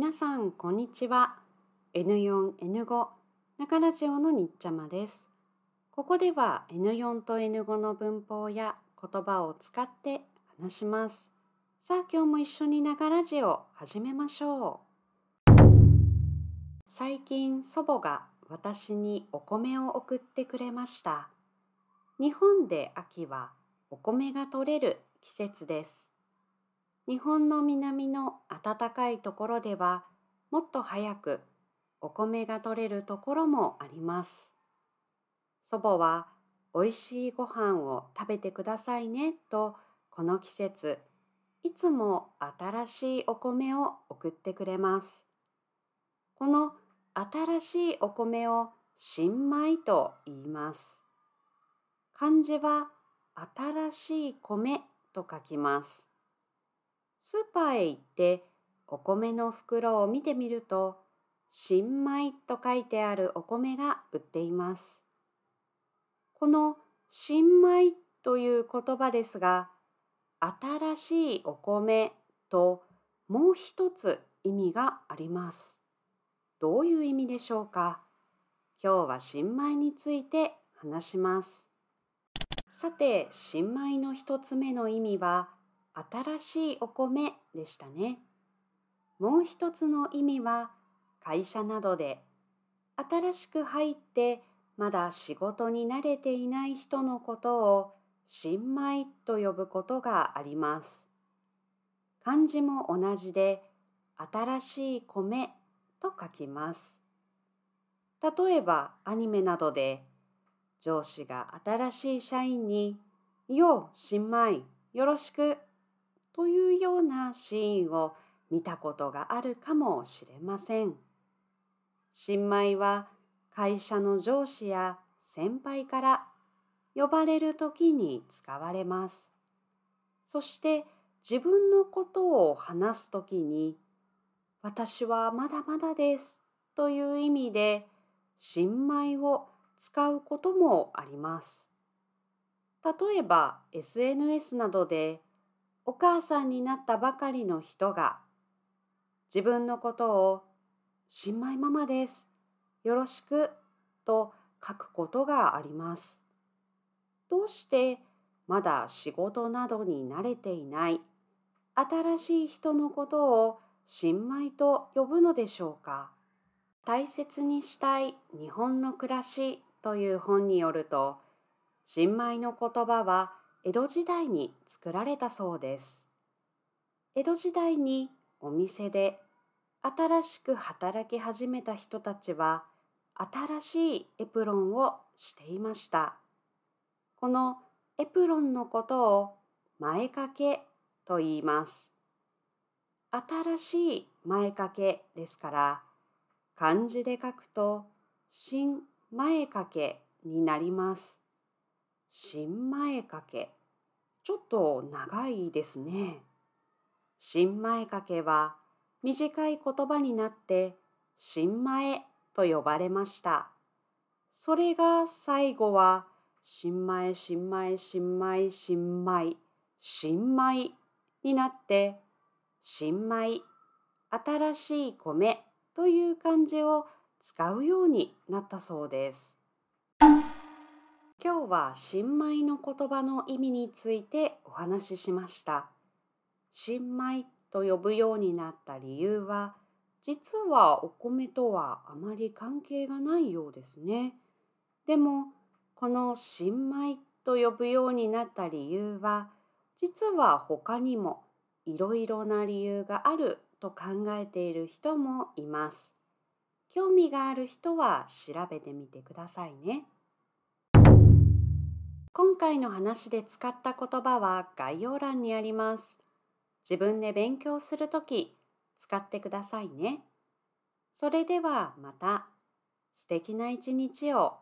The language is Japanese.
皆さん、こんにちは。N4、N5、中ラジオのにっちゃまです。ここでは N4 と N5 の文法や言葉を使って話します。さあ、今日も一緒に中ラジオ始めましょう。最近、祖母が私にお米を送ってくれました。日本で秋はお米が取れる季節です。日本の南の暖かいところではもっと早くお米が取れるところもあります。祖母はおいしいご飯を食べてくださいねとこの季節いつも新しいお米を送ってくれます。この新しいお米を新米と言います。漢字は新しい米と書きます。スーパーへ行ってお米の袋を見てみると新米と書いてあるお米が売っています。この新米という言葉ですが新しいお米ともう一つ意味があります。どういう意味でしょうか？今日は新米について話します。さて、新米の一つ目の意味は新しいお米でしたね。もう一つの意味は会社などで新しく入ってまだ仕事に慣れていない人のことを新米と呼ぶことがあります。漢字も同じで新しい米と書きます。例えばアニメなどで上司が新しい社員に「よう新米よろしく」というようなシーンを見たことがあるかもしれません。新米は会社の上司や先輩から呼ばれる時に使われます。そして自分のことを話す時に私はまだまだですという意味で新米を使うこともあります。例えば SNS などでお母さんになったばかりの人が自分のことを新米ママです。よろしくと書くことがあります。どうしてまだ仕事などに慣れていない新しい人のことを新米と呼ぶのでしょうか大切にしたい日本の暮らしという本によると新米の言葉は江戸時代に作られたそうです。江戸時代にお店で新しく働き始めた人たちは新しいエプロンをしていました。このエプロンのことを前掛けと言います。新しい前掛けですから漢字で書くと新前掛けになります。新前掛け。ちょっと長いですね。新前掛けは短い言葉になって新前と呼ばれました。それが最後は新米新米新米新米新米になって新米新しい米という漢字を使うようになったそうです。今日は新米の言葉の意味についてお話ししました。新米と呼ぶようになった理由は、実はお米とはあまり関係がないようですね。でも、この新米と呼ぶようになった理由は、実は他にもいろいろな理由があると考えている人もいます。興味がある人は調べてみてくださいね。今回の話で使った言葉は概要欄にあります。自分で勉強するとき使ってくださいね。それではまた素敵な一日を